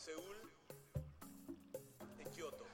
Seúl, de Kioto.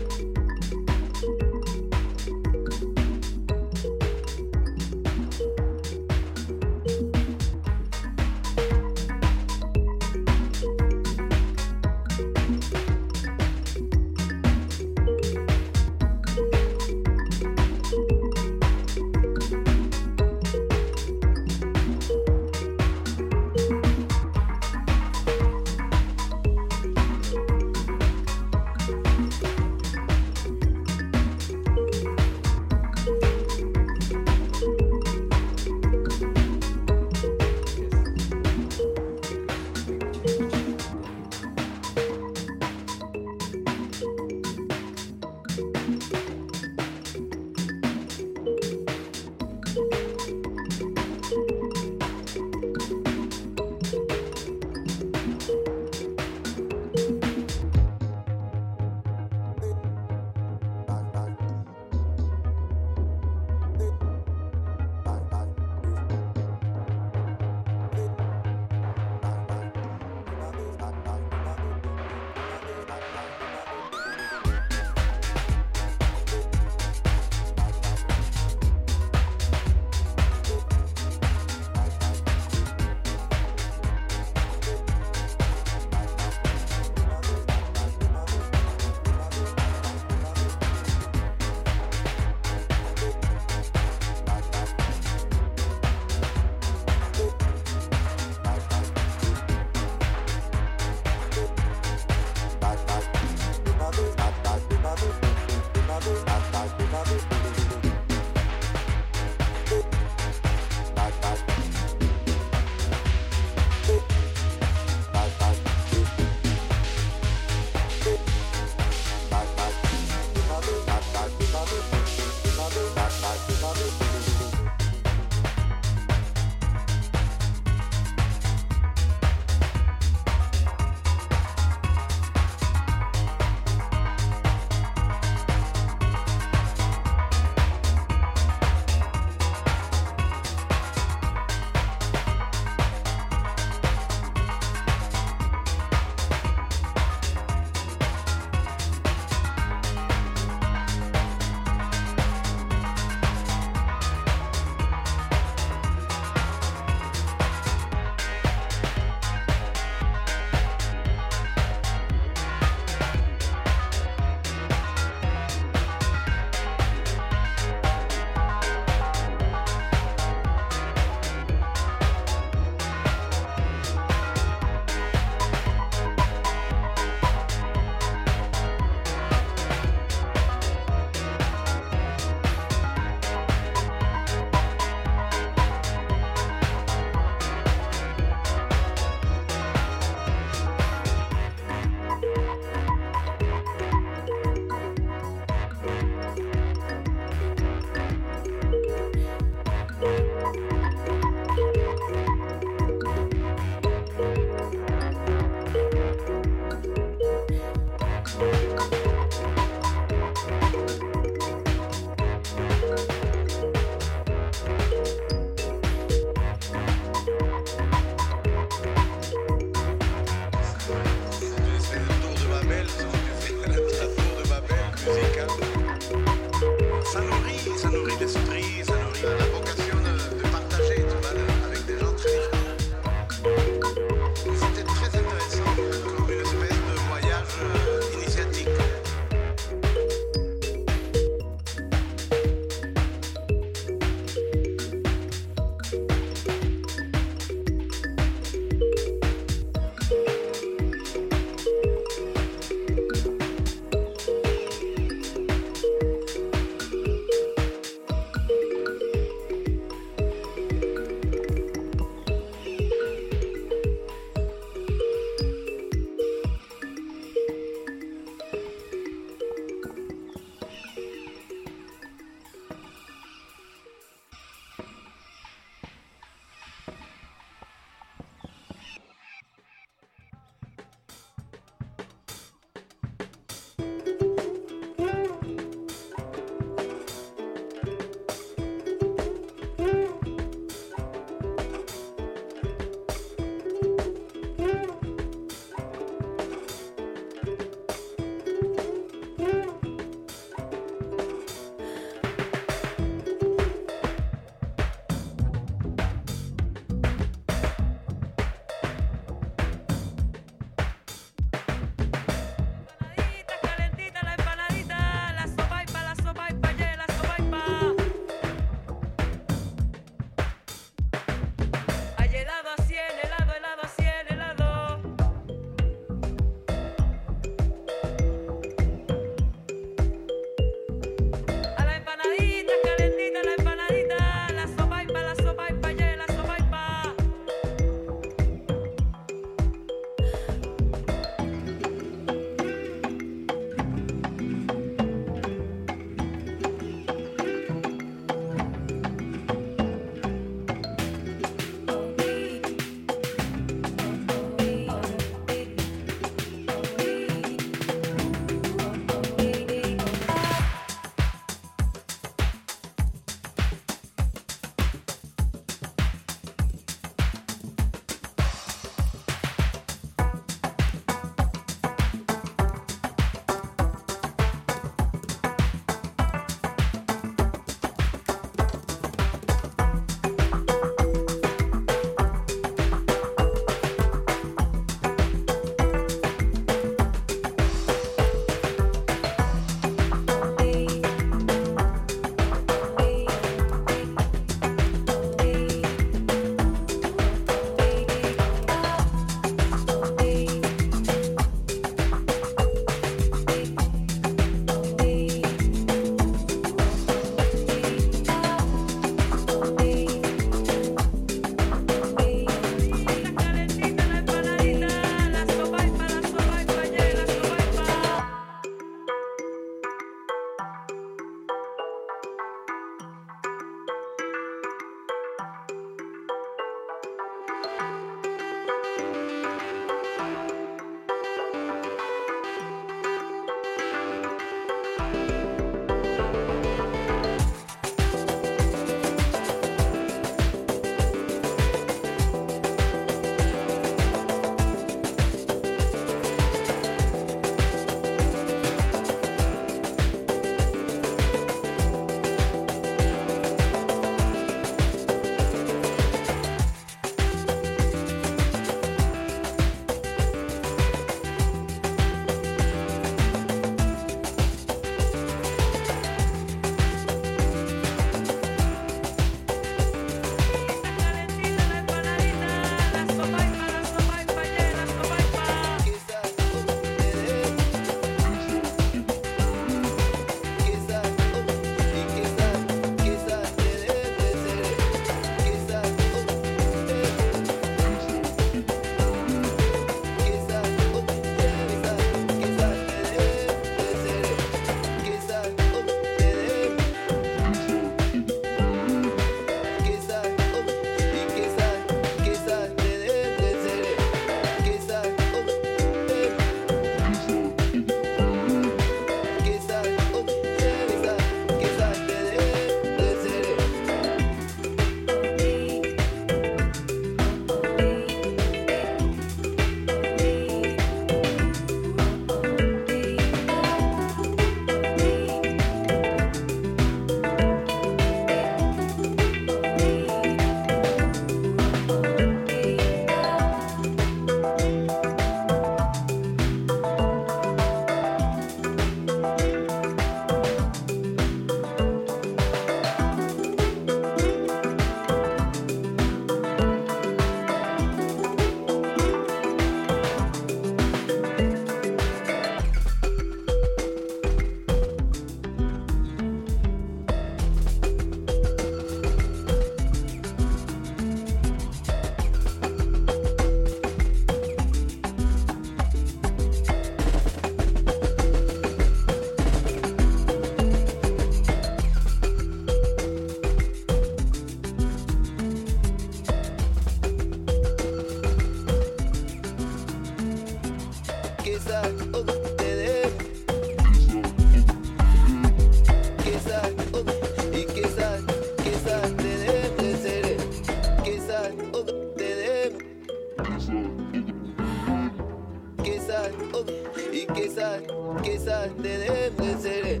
y quizás, quizás te dejes de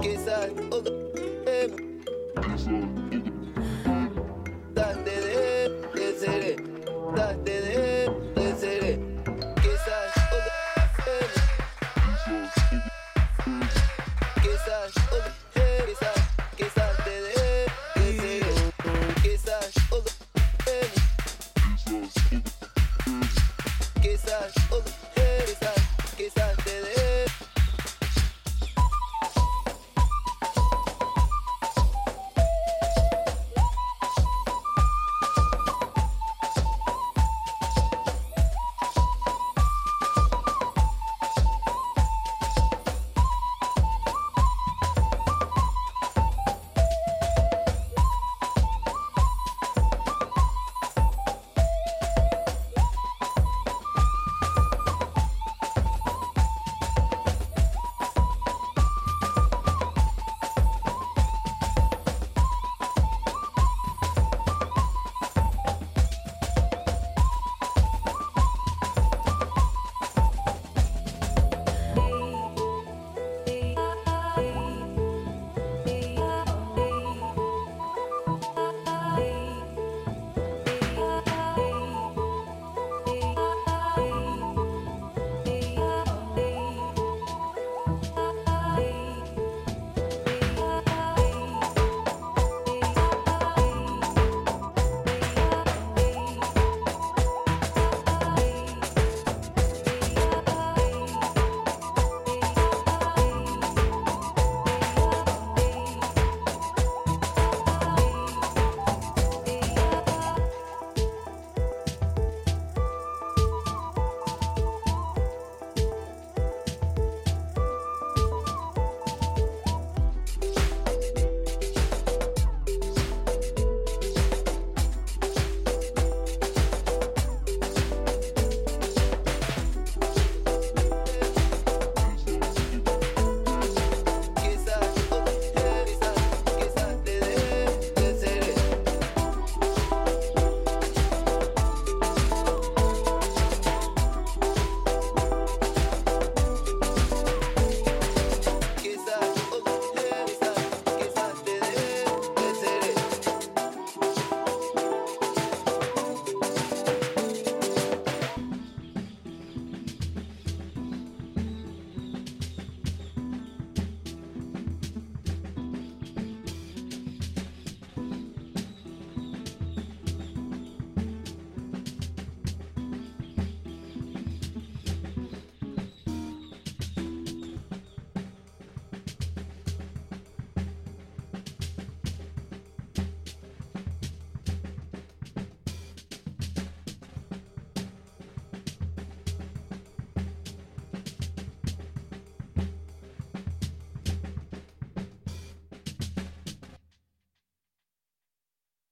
quizás, oh, eh. quizás.